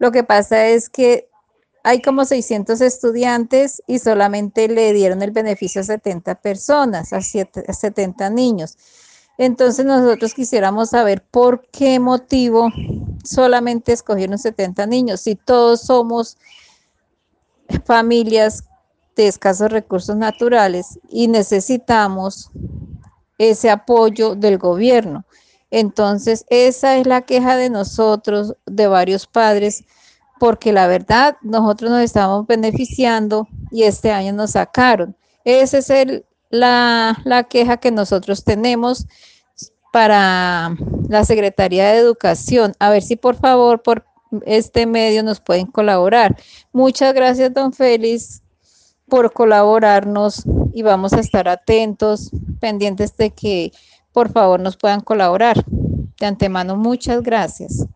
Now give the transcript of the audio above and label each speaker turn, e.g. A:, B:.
A: Lo que pasa es que hay como 600 estudiantes y solamente le dieron el beneficio a 70 personas, a, 70 niños. Entonces nosotros quisiéramos saber por qué motivo solamente escogieron 70 niños, si todos somos familias de escasos recursos naturales y necesitamos ese apoyo del gobierno. Entonces, esa es la queja de nosotros, de varios padres, porque la verdad, nosotros nos estamos beneficiando y este año nos sacaron. Esa es el, la, la queja que nosotros tenemos para la Secretaría de Educación. A ver si por favor, por este medio nos pueden colaborar. Muchas gracias, don Félix, por colaborarnos y vamos a estar atentos, pendientes de que por favor nos puedan colaborar. De antemano, muchas gracias.